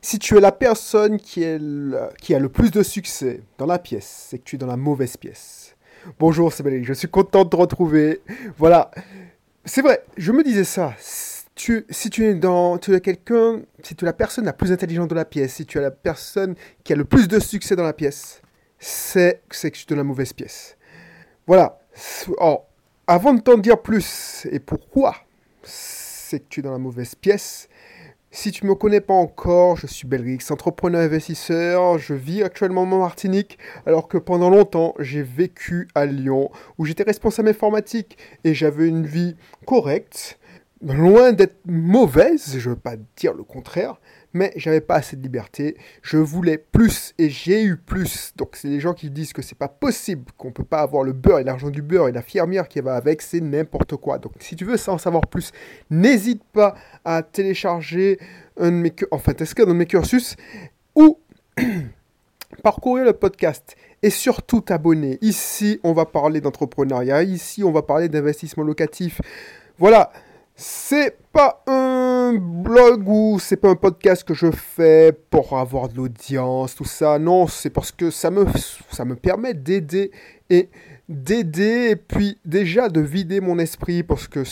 Si tu es la personne qui, est qui a le plus de succès dans la pièce, c'est que tu es dans la mauvaise pièce. Bonjour, c'est Valérie, je suis content de te retrouver. Voilà. C'est vrai, je me disais ça. Tu, si tu es dans, tu es quelqu'un, si tu es la personne la plus intelligente de la pièce, si tu es la personne qui a le plus de succès dans la pièce, c'est que tu es dans la mauvaise pièce. Voilà. Alors, avant de t'en dire plus et pourquoi c'est que tu es dans la mauvaise pièce, si tu ne me connais pas encore, je suis Belrix, entrepreneur investisseur. Je vis actuellement en Martinique, alors que pendant longtemps, j'ai vécu à Lyon, où j'étais responsable informatique et j'avais une vie correcte, loin d'être mauvaise, je ne veux pas dire le contraire, mais j'avais pas assez de liberté. Je voulais plus et j'ai eu plus. Donc c'est les gens qui disent que c'est pas possible, qu'on peut pas avoir le beurre et l'argent du beurre et la firmière qui va avec, c'est n'importe quoi. Donc si tu veux en savoir plus, n'hésite pas à télécharger un de mes, enfin un de mes cursus ou parcourir le podcast et surtout t'abonner. Ici, on va parler d'entrepreneuriat. Ici, on va parler d'investissement locatif. Voilà. C'est pas un blog ou c'est pas un podcast que je fais pour avoir de l'audience, tout ça. Non, c'est parce que ça me, ça me permet d'aider et d'aider et puis déjà de vider mon esprit parce que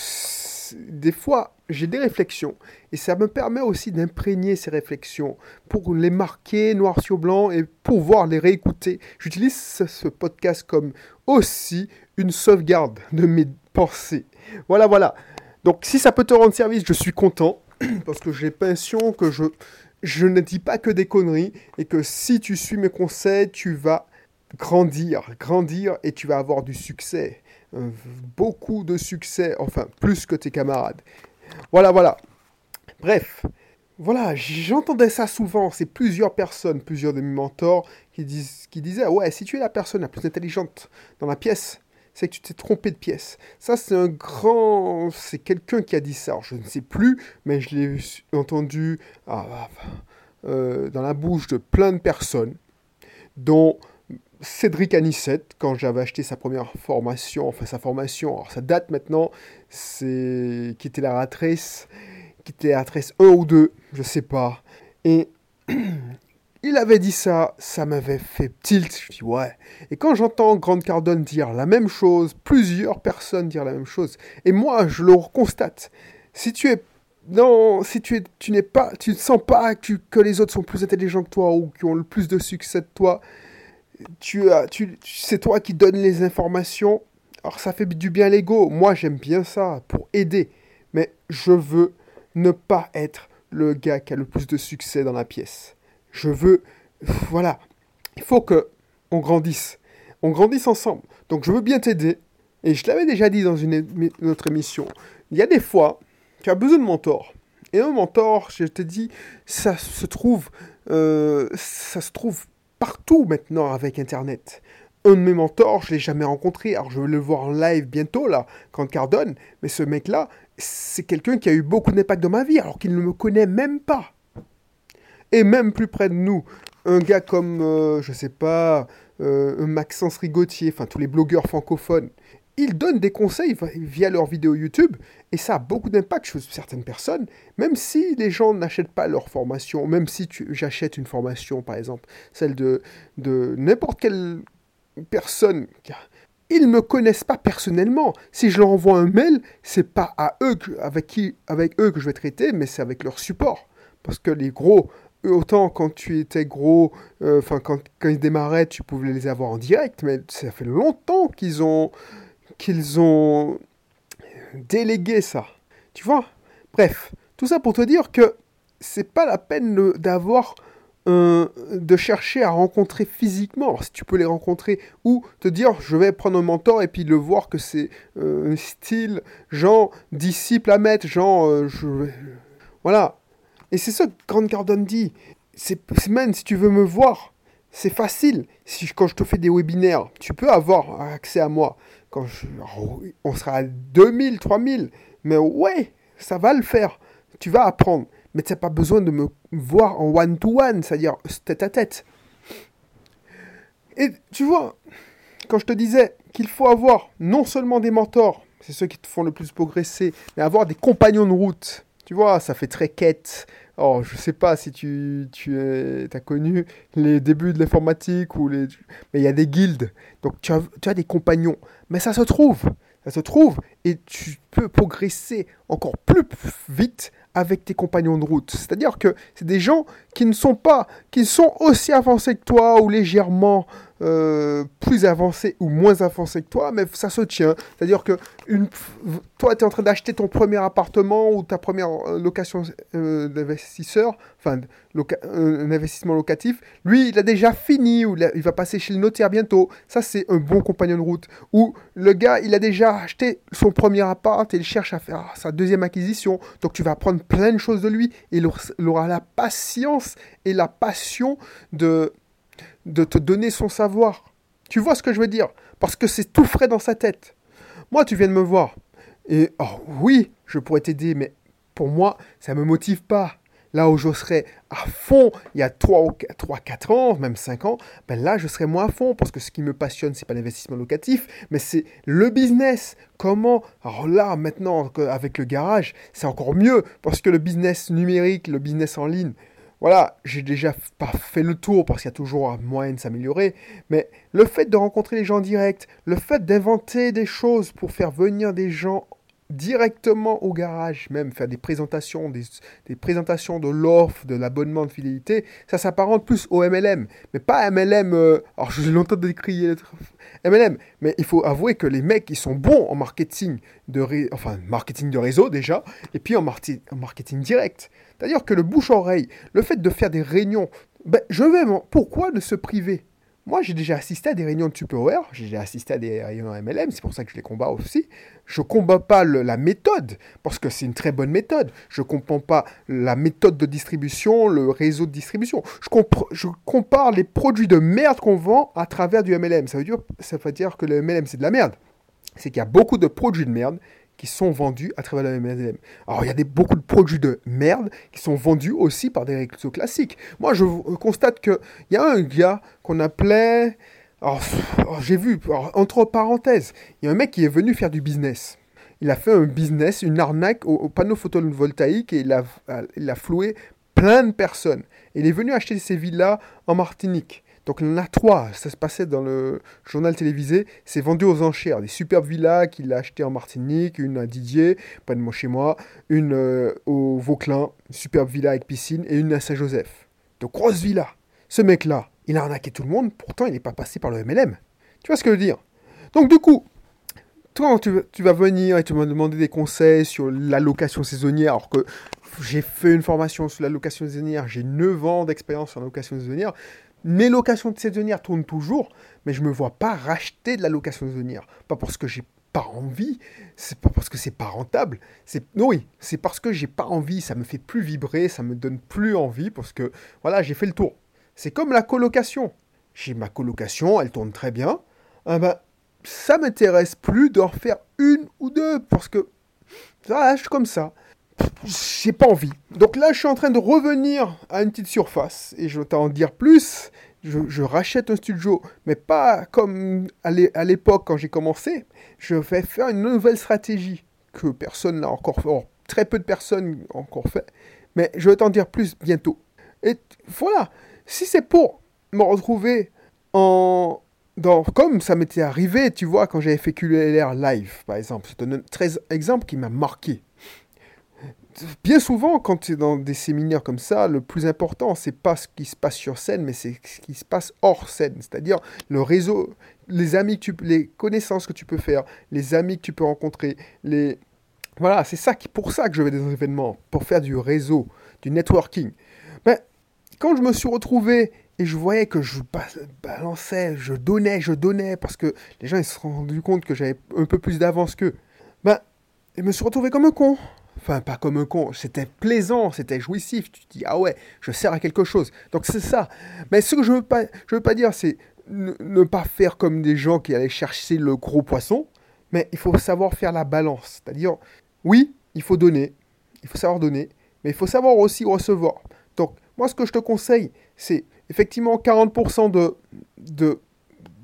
des fois j'ai des réflexions et ça me permet aussi d'imprégner ces réflexions pour les marquer noir sur blanc et pouvoir les réécouter. J'utilise ce podcast comme aussi une sauvegarde de mes pensées. Voilà, voilà. Donc si ça peut te rendre service, je suis content, parce que j'ai l'impression que je, je ne dis pas que des conneries, et que si tu suis mes conseils, tu vas grandir, grandir, et tu vas avoir du succès. Euh, beaucoup de succès, enfin plus que tes camarades. Voilà, voilà. Bref, voilà, j'entendais ça souvent, c'est plusieurs personnes, plusieurs de mes mentors qui, disent, qui disaient, ouais, si tu es la personne la plus intelligente dans la pièce, c'est que tu t'es trompé de pièce. Ça, c'est un grand... C'est quelqu'un qui a dit ça. je ne sais plus, mais je l'ai entendu ah, ah, euh, dans la bouche de plein de personnes, dont Cédric Anissette, quand j'avais acheté sa première formation, enfin sa formation, alors ça date maintenant, c'est qui était la ratrice, qui la ratrice 1 ou 2, je sais pas. Et il avait dit ça, ça m'avait fait tilt. Je dis ouais. Et quand j'entends Grande Cardone dire la même chose, plusieurs personnes dire la même chose, et moi je le constate. Si tu es non, si tu es, tu n'es pas, tu ne sens pas que, que, les autres sont plus intelligents que toi ou qui ont le plus de succès de toi, tu as, tu, c'est toi qui donnes les informations. Alors ça fait du bien l'ego. Moi j'aime bien ça pour aider, mais je veux ne pas être le gars qui a le plus de succès dans la pièce. Je veux, voilà, il faut que on grandisse, on grandisse ensemble. Donc je veux bien t'aider. Et je l'avais déjà dit dans une, autre émission. Il y a des fois, tu as besoin de mentor. Et un mentor, je te dis, ça se trouve, euh, ça se trouve partout maintenant avec Internet. Un de mes mentors, je l'ai jamais rencontré. Alors je vais le voir live bientôt là, quand Cardone. Mais ce mec-là, c'est quelqu'un qui a eu beaucoup d'impact dans ma vie, alors qu'il ne me connaît même pas et même plus près de nous, un gars comme, euh, je sais pas, euh, Maxence Rigotier, enfin tous les blogueurs francophones, ils donnent des conseils via leurs vidéos YouTube et ça a beaucoup d'impact sur certaines personnes, même si les gens n'achètent pas leur formation, même si j'achète une formation par exemple, celle de, de n'importe quelle personne. Ils ne me connaissent pas personnellement. Si je leur envoie un mail, c'est pas à eux avec, qui, avec eux que je vais traiter, mais c'est avec leur support. Parce que les gros autant quand tu étais gros, euh, enfin quand, quand, ils démarraient, tu pouvais les avoir en direct, mais ça fait longtemps qu'ils ont qu'ils ont délégué ça. Tu vois? Bref, tout ça pour te dire que c'est pas la peine d'avoir de chercher à rencontrer physiquement, si tu peux les rencontrer, ou te dire je vais prendre un mentor et puis le voir que c'est euh, style, genre disciple à mettre, genre euh, je, voilà, et c'est ça que Grande Cardone dit. C'est, man, si tu veux me voir, c'est facile. Si, quand je te fais des webinaires, tu peux avoir accès à moi. Quand on sera à 2000, 3000. Mais ouais, ça va le faire. Tu vas apprendre. Mais tu n'as pas besoin de me voir en one-to-one, c'est-à-dire tête à tête. Et tu vois, quand je te disais qu'il faut avoir non seulement des mentors, c'est ceux qui te font le plus progresser, mais avoir des compagnons de route Tu vois, ça fait très quête. Oh, je sais pas si tu, tu as connu les débuts de l'informatique ou les. Mais il y a des guildes. Donc tu as, tu as des compagnons. Mais ça se trouve. Ça se trouve. Et tu peux progresser encore plus vite avec tes compagnons de route. C'est-à-dire que c'est des gens qui ne sont pas, qui sont aussi avancés que toi ou légèrement euh, plus avancés ou moins avancés que toi, mais ça se tient. C'est-à-dire que toi, tu es en train d'acheter ton premier appartement ou ta première euh, location euh, d'investisseur, enfin, un investissement locatif. Lui, il a déjà fini ou il va passer chez le notaire bientôt. Ça, c'est un bon compagnon de route. Ou le gars, il a déjà acheté son premier appart et il cherche à faire sa deuxième acquisition. Donc, tu vas apprendre plein de choses de lui et il aura la patience et la passion de, de te donner son savoir. Tu vois ce que je veux dire? Parce que c'est tout frais dans sa tête. Moi, tu viens de me voir. Et oh, oui, je pourrais t'aider, mais pour moi, ça ne me motive pas. Là où je serais à fond il y a 3, 3 4 ans, même 5 ans, ben là je serais moins à fond parce que ce qui me passionne, c'est pas l'investissement locatif, mais c'est le business. Comment? Alors là, maintenant, avec le garage, c'est encore mieux parce que le business numérique, le business en ligne, voilà, j'ai déjà pas fait le tour parce qu'il y a toujours moyen de s'améliorer, mais le fait de rencontrer les gens directs, le fait d'inventer des choses pour faire venir des gens directement au garage, même faire des présentations, des, présentations de l'offre, de l'abonnement de fidélité, ça s'apparente plus au MLM. Mais pas MLM, euh, alors je longtemps décrier MLM, mais il faut avouer que les mecs, ils sont bons en marketing de, marketing de réseau déjà, et puis en marketing direct. C'est-à-dire que le bouche-oreille, le fait de faire des réunions, ben, je vais, pourquoi ne se priver? Moi, j'ai déjà assisté à des réunions de Tupperware, j'ai déjà assisté à des réunions MLM, c'est pour ça que je les combats aussi. Je ne combats pas la méthode, parce que c'est une très bonne méthode. Je ne comprends pas la méthode de distribution, le réseau de distribution. Je, compare les produits de merde qu'on vend à travers du MLM. Ça veut ça veut dire que le MLM, c'est de la merde. C'est qu'il y a beaucoup de produits de merde qui sont vendus à travers le MLM. Alors, il y a des, beaucoup de produits de merde qui sont vendus aussi par des réseaux classiques. Moi, je constate qu'il y a un gars qu'on appelait... Alors, j'ai vu, entre parenthèses, il y a un mec qui est venu faire du business. Il a fait un business, une arnaque au, panneau photovoltaïque et il a, il a floué plein de personnes. il est venu acheter ces villas en Martinique. Donc il en a trois, ça se passait dans le journal télévisé, c'est vendu aux enchères, des superbes villas qu'il a achetées en Martinique, une à Didier, pas de moi chez moi, une euh, au Vauclin, une superbe villa avec piscine, et une à Saint-Joseph. De grosses villas. Ce mec-là, il a arnaqué tout le monde, pourtant il n'est pas passé par le MLM. Tu vois ce que je veux dire? Donc du coup, toi, tu, vas venir et tu vas me demander des conseils sur l'allocation saisonnière, alors que j'ai fait une formation sur l'allocation saisonnière, j'ai 9 ans d'expérience en allocation saisonnière. Mes locations de saisonnières tournent toujours, mais je ne me vois pas racheter de la location saisonnière. Pas parce que j'ai pas envie, c'est pas parce que c'est pas rentable, c'est oui, c'est parce que j'ai pas envie, ça me fait plus vibrer, ça me donne plus envie parce que voilà, j'ai fait le tour. C'est comme la colocation. J'ai ma colocation, elle tourne très bien. Ah ben, ça m'intéresse plus d'en refaire une ou deux parce que voilà, je suis comme ça j'ai pas envie. Donc là, je suis en train de revenir à une petite surface et je vais t'en dire plus. Je, rachète un studio, mais pas comme à l'époque quand j'ai commencé. Je vais faire une nouvelle stratégie que personne n'a encore fait, très peu de personnes ont encore fait, mais je vais t'en dire plus bientôt. Et voilà, si c'est pour me retrouver en, dans, comme ça m'était arrivé, tu vois, quand j'avais fait QLR live, par exemple. C'est un très exemple qui m'a marqué bien souvent, quand tu es dans des séminaires comme ça, le plus important, c'est pas ce qui se passe sur scène, mais c'est ce qui se passe hors scène. C'est-à-dire le réseau, les amis que les connaissances que tu peux faire, les amis que tu peux rencontrer, les voilà, c'est ça qui, pour ça que je vais des événements, pour faire du réseau, du networking. Mais quand je me suis retrouvé et je voyais que je balançais, je donnais, je donnais, parce que les gens ils se sont rendus compte que j'avais un peu plus d'avance qu'eux, ben, je me suis retrouvé comme un con. Enfin, pas comme un con, c'était plaisant, c'était jouissif. Tu te dis, ah ouais, je sers à quelque chose. Donc c'est ça. Mais ce que je veux pas, je veux pas dire, c'est ne, pas faire comme des gens qui allaient chercher le gros poisson, mais il faut savoir faire la balance. C'est-à-dire, oui, il faut donner, il faut savoir donner, mais il faut savoir aussi recevoir. Donc, moi, ce que je te conseille, c'est effectivement 40% de, de,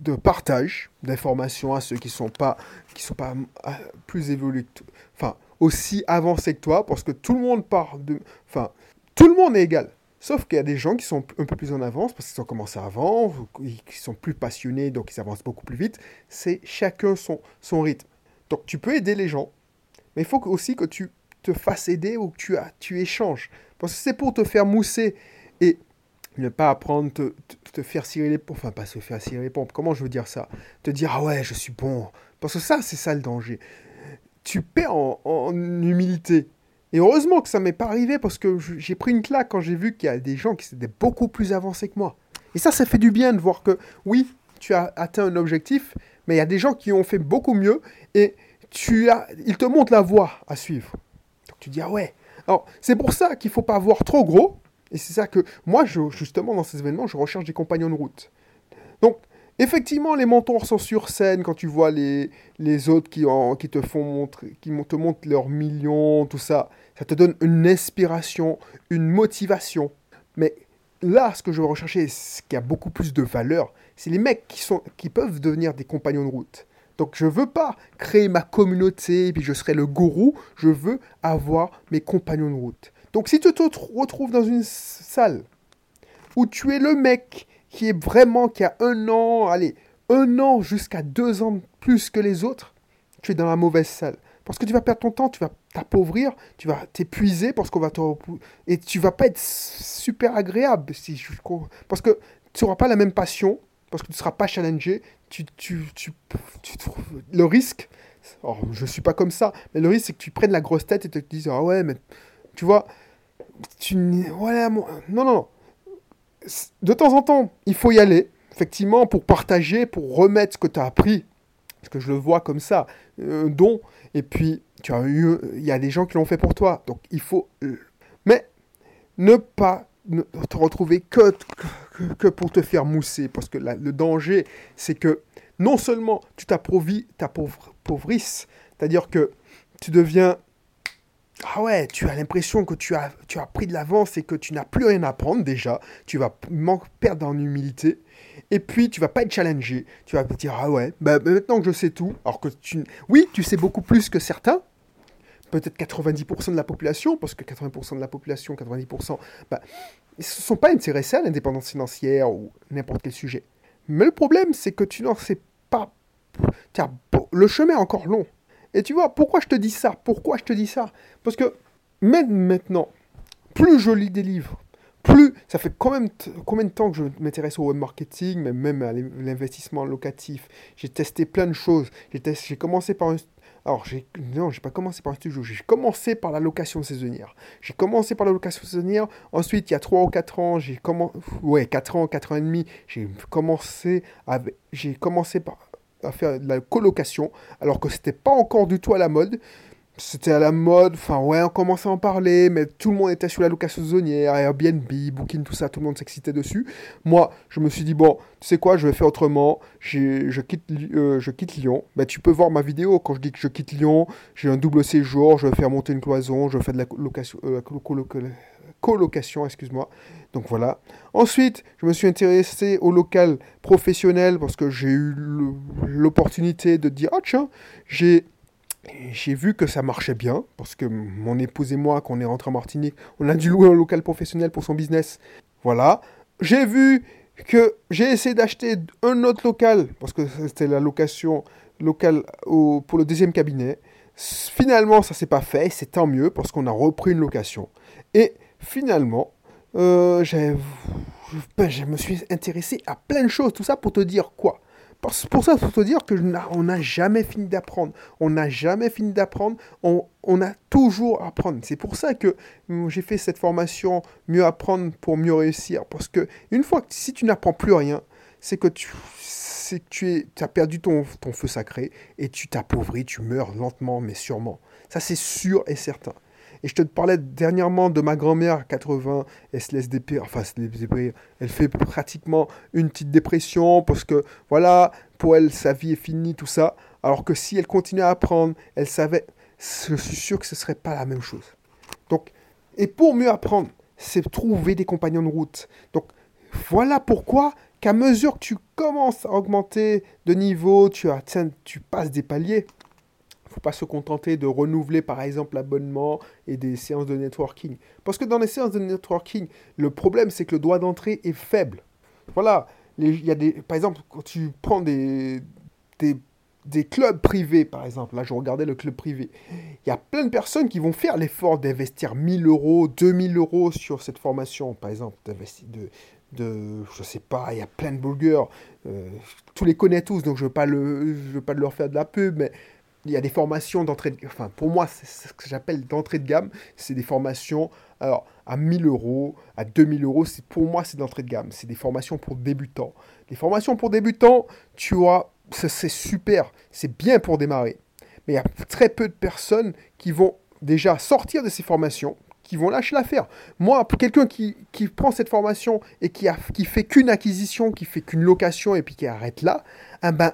de partage d'informations à ceux qui ne sont pas, qui sont pas euh, plus évolués, enfin, aussi avancé que toi, parce que tout le monde part de... Enfin, tout le monde est égal. Sauf qu'il y a des gens qui sont un peu plus en avance, parce qu'ils ont commencé avant, qui sont plus passionnés, donc ils avancent beaucoup plus vite. C'est chacun son, son rythme. Donc tu peux aider les gens, mais il faut aussi que tu te fasses aider ou que tu, as, tu échanges. Parce que c'est pour te faire mousser et ne pas apprendre te, te, faire cirer les pompes. Enfin, pas se faire cirer les pompes. Comment je veux dire ça? Te dire, ah ouais, je suis bon. Parce que ça, c'est ça le danger. Tu perds en, humilité. Et heureusement que ça m'est pas arrivé parce que j'ai pris une claque quand j'ai vu qu'il y a des gens qui étaient beaucoup plus avancés que moi. Et ça, ça fait du bien de voir que, oui, tu as atteint un objectif, mais il y a des gens qui ont fait beaucoup mieux et tu as, ils te montrent la voie à suivre. Donc tu dis, ah ouais. Alors, c'est pour ça qu'il faut pas voir trop gros. Et c'est ça que moi, je, justement, dans ces événements, je recherche des compagnons de route. Donc, effectivement, les mentors sont sur scène quand tu vois les, les autres qui, qui te font montrer, qui te montrent leurs millions, tout ça. Ça te donne une inspiration, une motivation. Mais là, ce que je veux rechercher, ce qui a beaucoup plus de valeur, c'est les mecs qui, sont, qui peuvent devenir des compagnons de route. Donc je veux pas créer ma communauté et puis je serai le gourou, je veux avoir mes compagnons de route. Donc si tu te retrouves dans une salle où tu es le mec qui est vraiment, qui a un an, allez, un an jusqu'à deux ans plus que les autres, tu es dans la mauvaise salle. Parce que tu vas perdre ton temps, tu vas t'appauvrir, tu vas t'épuiser parce qu'on va te... Et tu vas pas être super agréable. Si je... Parce que tu n'auras pas la même passion, parce que tu ne seras pas challengé, tu, tu, tu, le risque, je ne suis pas comme ça, mais le risque c'est que tu prennes la grosse tête et te dises, ah ouais, mais tu vois, tu, voilà, non, non, non. De temps en temps, il faut y aller, effectivement, pour partager, pour remettre ce que tu as appris, parce que je le vois comme ça, un don, et puis tu as eu, il y a des gens qui l'ont fait pour toi, donc il faut, mais ne pas te retrouver que, que, pour te faire mousser. Parce que le danger, c'est que non seulement tu t'appauvrisses, c'est-à-dire que tu deviens... Ah ouais, tu as l'impression que tu as, tu as pris de l'avance et que tu n'as plus rien à apprendre déjà. Tu vas perdre en humilité. Et puis, tu vas pas être challengé. Tu vas te dire, ah ouais, bah, maintenant que je sais tout, alors que tu... Oui, tu sais beaucoup plus que certains, peut-être 90% de la population, parce que 80% de la population, 90%, bah, ils ne sont pas intéressés à l'indépendance financière ou n'importe quel sujet. Mais le problème, c'est que tu n'en sais pas. Tiens, le chemin est encore long. Et tu vois, pourquoi je te dis ça? Pourquoi je te dis ça? Parce que même maintenant, plus je lis des livres, plus ça fait quand même combien de temps que je m'intéresse au web marketing, mais même à l'investissement locatif? J'ai testé plein de choses. J'ai commencé par un, alors, non, j'ai pas commencé par un studio, j'ai commencé par la location saisonnière. J'ai commencé par la location saisonnière, ensuite, il y a 3 ou 4 ans, j'ai commencé, ouais, 4 ans, 4 ans et demi, j'ai commencé, j'ai commencé par, à faire de la colocation, alors que c'était pas encore du tout à la mode c'était à la mode, enfin ouais, on commençait à en parler, mais tout le monde était sur la location saisonnière, Airbnb, Booking, tout ça, tout le monde s'excitait dessus. Moi, je me suis dit, bon, tu sais quoi, je vais faire autrement, je quitte, euh, je quitte Lyon. Ben, tu peux voir ma vidéo quand je dis que je quitte Lyon, j'ai un double séjour, je vais faire monter une cloison, je faire de la location, euh, colocation, excuse-moi. Donc voilà. Ensuite, je me suis intéressé au local professionnel parce que j'ai eu l'opportunité de dire, ah tiens, j'ai j'ai vu que ça marchait bien, parce que mon épouse et moi, quand on est rentré en Martinique, on a dû louer un local professionnel pour son business. Voilà. J'ai vu que j'ai essayé d'acheter un autre local, parce que c'était la location locale pour le deuxième cabinet. Finalement, ça s'est pas fait, c'est tant mieux, parce qu'on a repris une location. Et finalement, euh, ben, je me suis intéressé à plein de choses, tout ça pour te dire quoi? Pour ça, il faut te dire que on n'a jamais fini d'apprendre. On n'a jamais fini d'apprendre. On, a toujours à apprendre. C'est pour ça que j'ai fait cette formation mieux apprendre pour mieux réussir. Parce que une fois que si tu n'apprends plus rien, c'est que tu, as perdu ton feu sacré et tu t'appauvris, tu meurs lentement mais sûrement. Ça c'est sûr et certain. Et je te parlais dernièrement de ma grand-mère, 80, elle se laisse dépérir, enfin, elle fait pratiquement une petite dépression parce que, voilà, pour elle, sa vie est finie, tout ça. Alors que si elle continuait à apprendre, elle savait, je suis sûr que ce serait pas la même chose. Donc, et pour mieux apprendre, c'est trouver des compagnons de route. Donc, voilà pourquoi qu'à mesure que tu commences à augmenter de niveau, tu, atteins, tu passes des paliers, pas se contenter de renouveler par exemple l'abonnement et des séances de networking. Parce que dans les séances de networking, le problème c'est que le droit d'entrée est faible. Voilà, il y a des, par exemple, quand tu prends des, des, des, clubs privés, par exemple, là je regardais le club privé, il y a plein de personnes qui vont faire l'effort d'investir 1000 euros, 2000 euros sur cette formation, par exemple, d'investir de, de, je sais pas, il y a plein de blogueurs, euh, tous les connaissent tous, donc je ne veux, veux pas leur faire de la pub, mais il y a des formations d'entrée de enfin pour moi c'est ce que j'appelle d'entrée de gamme, c'est des formations alors à 1000 euros, à 2000 euros, pour moi c'est d'entrée de gamme, c'est des formations pour débutants. Les formations pour débutants, tu vois, c'est super, c'est bien pour démarrer. Mais il y a très peu de personnes qui vont déjà sortir de ces formations, qui vont lâcher l'affaire. Moi, quelqu'un qui, qui, prend cette formation et qui, a, qui fait qu'une acquisition, qui fait qu'une location et puis qui arrête là, eh ben,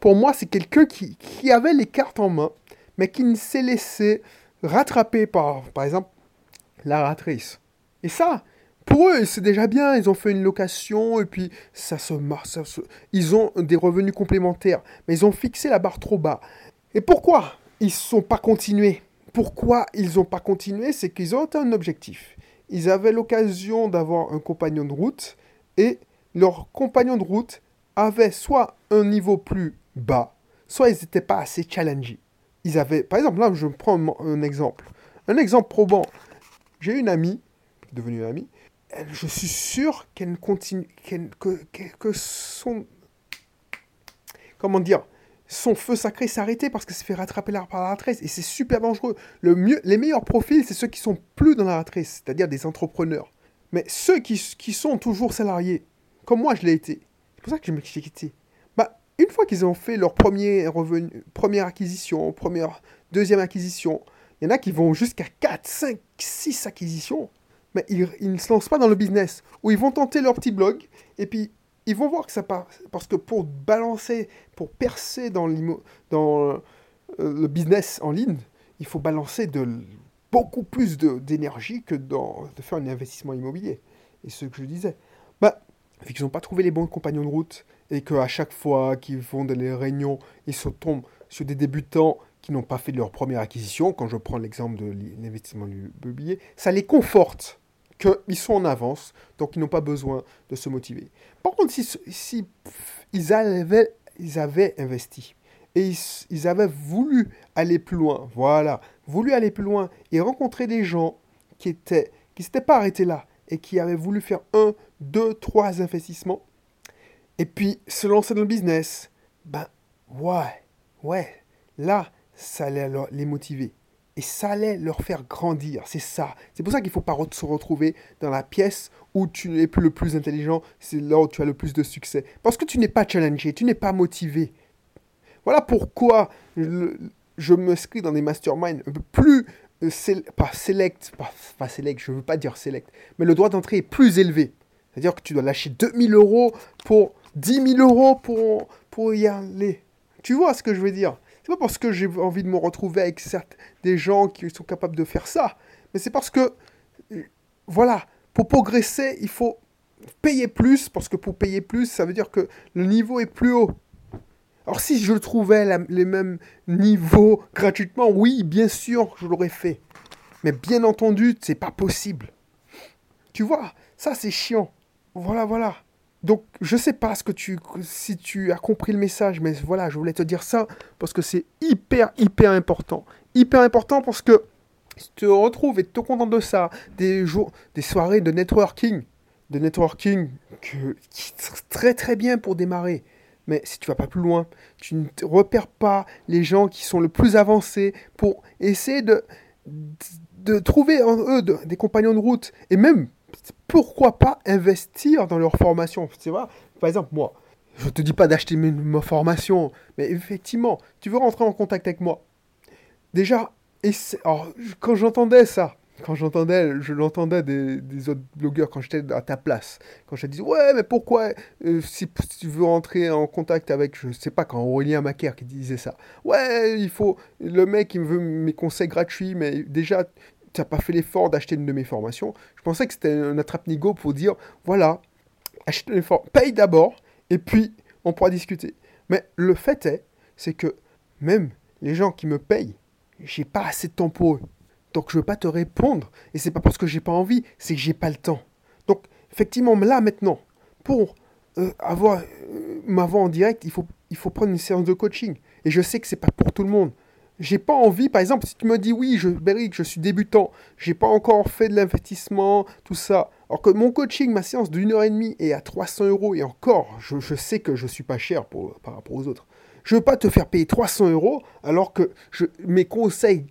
pour moi, c'est quelqu'un qui, qui, avait les cartes en main, mais qui ne s'est laissé rattraper par, par exemple, la ratrice. Et ça, pour eux, c'est déjà bien. Ils ont fait une location et puis ça se marche. Ils ont des revenus complémentaires, mais ils ont fixé la barre trop bas. Et pourquoi ils ne sont pas continués? Pourquoi ils n'ont pas continué, c'est qu'ils ont un objectif. Ils avaient l'occasion d'avoir un compagnon de route et leur compagnon de route avait soit un niveau plus bas, soit ils n'étaient pas assez challengés. Ils avaient, par exemple, là, je prends un exemple. Un exemple probant. J'ai une amie, devenue une amie, je suis sûr qu'elle continue, que, que son, comment dire, son feu sacré s'est arrêté parce que s'est fait rattraper par la ratrice. Et c'est super dangereux. Le mieux, les meilleurs profils, c'est ceux qui sont plus dans la ratrice, c'est-à-dire des entrepreneurs. Mais ceux qui, sont toujours salariés, comme moi je l'ai été, pour ça que je me suis quitté. Bah, une fois qu'ils ont fait leur premier revenu, première acquisition, première, deuxième acquisition, il y en a qui vont jusqu'à 4, 5, 6 acquisitions, mais ils, ne se lancent pas dans le business, ou ils vont tenter leur petit blog, et puis ils vont voir que ça part. Parce que pour balancer, pour percer dans, euh, le business en ligne, il faut balancer beaucoup plus d'énergie que dans, de faire un investissement immobilier. Et ce que je disais. Bah, vu qu'ils n'ont pas trouvé les bons compagnons de route et qu'à chaque fois qu'ils vont dans les réunions, ils se tombent sur des débutants qui n'ont pas fait leur première acquisition, quand je prends l'exemple de l'investissement immobilier, ça les conforte qu'ils sont en avance, donc ils n'ont pas besoin de se motiver. Par contre, si, ils, avaient, ils avaient investi et ils, avaient voulu aller plus loin, voilà, voulu aller plus loin et rencontrer des gens qui étaient qui s'étaient pas arrêtés là et qui avaient voulu faire un, deux, trois investissements et puis se lancer dans le business, ben ouais, ouais, là, ça allait les motiver et ça allait leur faire grandir. C'est ça. C'est pour ça qu'il ne faut pas se retrouver dans la pièce où tu n'es plus le plus intelligent, c'est là où tu as le plus de succès. Parce que tu n'es pas challengé, tu n'es pas motivé. Voilà pourquoi je, me m'inscris dans des masterminds plus, pas select, pas, select, je veux pas dire select, mais le droit d'entrée est plus élevé. C'est-à-dire que tu dois lâcher 2000 euros pour 10 000 euros pour, pour y aller. Tu vois ce que je veux dire? C'est pas parce que j'ai envie de me retrouver avec certes des gens qui sont capables de faire ça, mais c'est parce que, euh, voilà, pour progresser, il faut payer plus, parce que pour payer plus, ça veut dire que le niveau est plus haut. Alors si je trouvais les mêmes niveaux gratuitement, oui, bien sûr, je l'aurais fait. Mais bien entendu, c'est pas possible. Tu vois, ça c'est chiant. Voilà, voilà. Donc, je sais pas ce que tu, si tu as compris le message, mais voilà, je voulais te dire ça parce que c'est hyper, hyper important. Hyper important parce que tu te retrouves et te contentes de ça, des jours, des soirées de networking, de networking que, très très bien pour démarrer. Mais si tu vas pas plus loin, tu ne repères pas les gens qui sont le plus avancés pour essayer de, trouver en eux des compagnons de route. Et même pourquoi pas investir dans leur formation Tu vois, par exemple, moi, je ne te dis pas d'acheter ma formation, mais effectivement, tu veux rentrer en contact avec moi. Déjà, et quand j'entendais ça, quand j'entendais, je l'entendais des, autres blogueurs quand j'étais à ta place, quand je disais ouais mais pourquoi euh, si, tu veux rentrer en contact avec, je sais pas quand Aurélien Macaire qui disait ça, ouais il faut le mec il me veut mes conseils gratuits mais déjà tu n'as pas fait l'effort d'acheter une de mes formations. Je pensais que c'était un attrape-nigo pour dire, voilà, achète formations, paye d'abord, et puis on pourra discuter. Mais le fait est, c'est que même les gens qui me payent, j'ai pas assez de temps pour eux. Donc je veux pas te répondre. Et c'est pas parce que j'ai pas envie, c'est que j'ai pas le temps. Donc effectivement, là maintenant, pour euh, avoir euh, m'avoir en direct, il faut, il faut prendre une séance de coaching. Et je sais que c'est pas pour tout le monde. J'ai pas envie, par exemple, si tu me dis oui, je, je suis débutant, j'ai pas encore fait de l'investissement, tout ça. Alors que mon coaching, ma séance d'une heure et demie est à 300 euros et encore, je, je sais que je suis pas cher par rapport aux autres. Je veux pas te faire payer 300 euros alors que je, mes conseils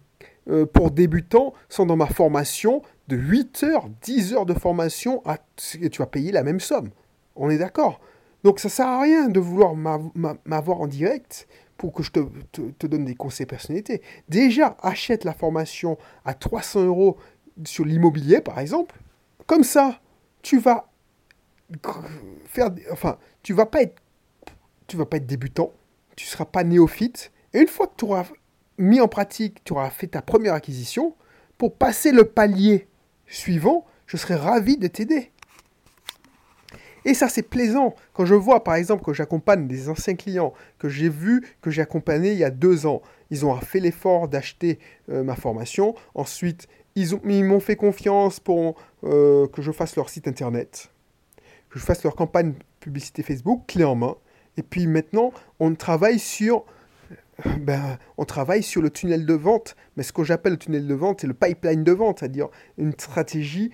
euh, pour débutants sont dans ma formation de 8 heures, 10 heures de formation, tu vas payer la même somme. On est d'accord? Donc ça sert à rien de vouloir m'avoir en direct pour que je te, donne des conseils personnalités. Déjà, achète la formation à 300 euros sur l'immobilier, par exemple. Comme ça, tu vas faire, enfin, tu vas pas être, tu vas pas être débutant, tu seras pas néophyte. Et une fois que tu auras mis en pratique, tu auras fait ta première acquisition, pour passer le palier suivant, je serai ravi de t'aider. Et ça, c'est plaisant. Quand je vois, par exemple, que j'accompagne des anciens clients que j'ai vus, que j'ai accompagnés il y a deux ans, ils ont fait l'effort d'acheter euh, ma formation. Ensuite, ils m'ont fait confiance pour euh, que je fasse leur site internet, que je fasse leur campagne publicité Facebook, clé en main. Et puis maintenant, on travaille sur ben, on travaille sur le tunnel de vente. Mais ce que j'appelle le tunnel de vente, c'est le pipeline de vente, c'est-à-dire une stratégie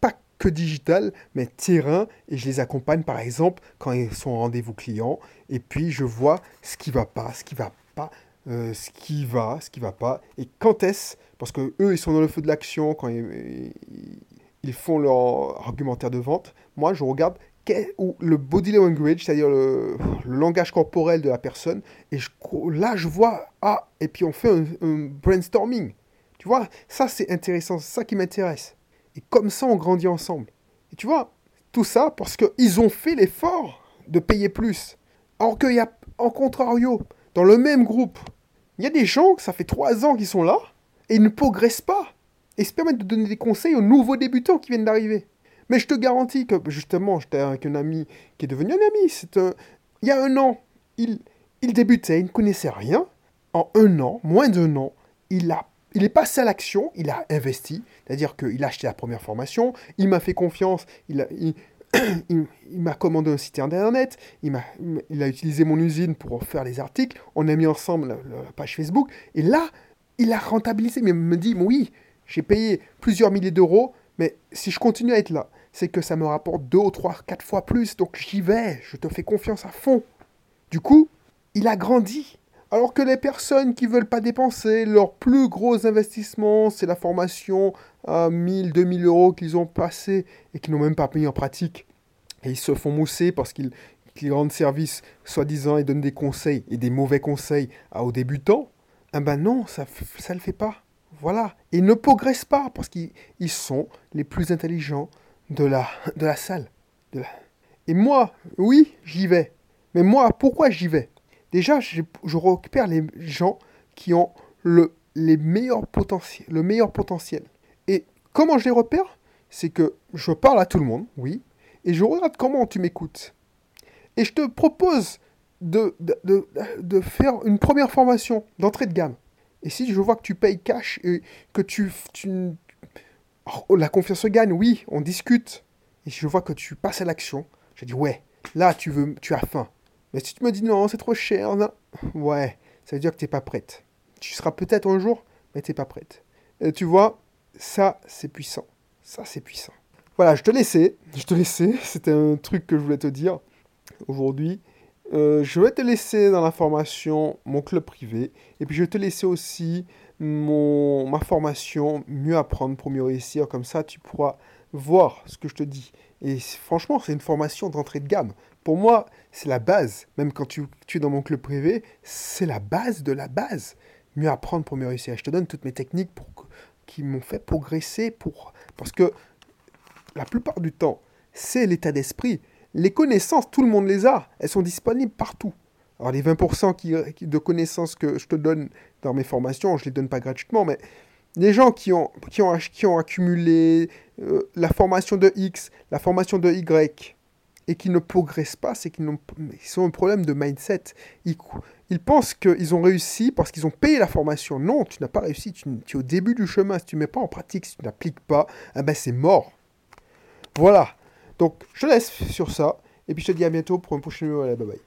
pas que digitale, mais terrain. Et je les accompagne, par exemple, quand ils sont en rendez-vous client. Et puis, je vois ce qui va pas, ce qui va pas, euh, ce qui va, ce qui va pas. Et quand est-ce? Parce que eux, ils sont dans le feu de l'action quand ils, ils font leur argumentaire de vente. Moi, je regarde ou le body language, c'est-à-dire le, langage corporel de la personne. Et là, je vois, ah, et puis on fait un, brainstorming. Tu vois, ça c'est intéressant, c'est ça qui m'intéresse. Et comme ça, on grandit ensemble. Et tu vois, tout ça parce qu'ils ont fait l'effort de payer plus. Alors qu'il y a, en contrario, dans le même groupe, il y a des gens, ça fait trois ans qu'ils sont là, et ils ne progressent pas. Et se permettent de donner des conseils aux nouveaux débutants qui viennent d'arriver. Mais je te garantis que, justement, j'étais avec un ami qui est devenu un ami. C'est Il y a un an, il, il débutait, il ne connaissait rien. En un an, moins d'un an, il, a, il est passé à l'action, il a investi. C'est-à-dire qu'il a acheté la première formation, il m'a fait confiance, il a, il, m'a commandé un site internet, il, a, il a utilisé mon usine pour faire les articles, on a mis ensemble la, page Facebook, et là, il a rentabilisé, mais il me dit, oui, j'ai payé plusieurs milliers d'euros, mais si je continue à être là, c'est que ça me rapporte deux ou trois, quatre fois plus, donc j'y vais, je te fais confiance à fond. Du coup, il a grandi. Alors que les personnes qui veulent pas dépenser, leur plus gros investissement, c'est la formation à 1000, 2000 euros qu'ils ont passé et qui n'ont même pas payé en pratique. Et ils se font mousser parce qu'ils rendent service, soi-disant, et donnent des conseils et des mauvais conseils aux débutants. Ah ben non, ça ne le fait pas. Voilà. Ils ne progressent pas parce qu'ils sont les plus intelligents, de la, de la salle. De Et moi, oui, j'y vais. Mais moi, pourquoi j'y vais? Déjà, je, je, récupère les gens qui ont le, les meilleurs le meilleur potentiel. Et comment je les repère? C'est que je parle à tout le monde, oui, et je regarde comment tu m'écoutes. Et je te propose de, de, de, faire une première formation d'entrée de gamme. Et si je vois que tu payes cash et que tu, Oh, la confiance se gagne, oui, on discute. Et je vois que tu passes à l'action, je dis ouais, là tu veux, tu as faim. Mais si tu me dis non, c'est trop cher, ouais, ça veut dire que tu n'es pas prête. Tu seras peut-être un jour, mais tu n'es pas prête. Et tu vois, ça c'est puissant. Ça c'est puissant. Voilà, je te laissais, je te laissais. C'était un truc que je voulais te dire aujourd'hui. Euh, je vais te laisser dans la formation mon club privé. Et puis je vais te laisser aussi mon, ma formation, mieux apprendre pour mieux réussir. Comme ça, tu pourras voir ce que je te dis. Et franchement, c'est une formation d'entrée de gamme. Pour moi, c'est la base. Même quand tu, tu, es dans mon club privé, c'est la base de la base. Mieux apprendre pour mieux réussir. Je te donne toutes mes techniques pour qui m'ont fait progresser. Pour, parce que la plupart du temps, c'est l'état d'esprit. Les connaissances, tout le monde les a. Elles sont disponibles partout. Alors les 20% qui, de connaissances que je te donne dans mes formations, je ne les donne pas gratuitement, mais les gens qui ont, qui ont, accumulé euh, la formation de X, la formation de Y, et qui ne progressent pas, c'est qu'ils ont, un problème de mindset. Ils, ils pensent qu'ils ont réussi parce qu'ils ont payé la formation. Non, tu n'as pas réussi, tu, es au début du chemin. Si tu ne mets pas en pratique, si tu n'appliques pas, eh ben c'est mort. Voilà. Donc, je laisse sur ça. Et puis, je te dis à bientôt pour un prochain numéro. Bye bye.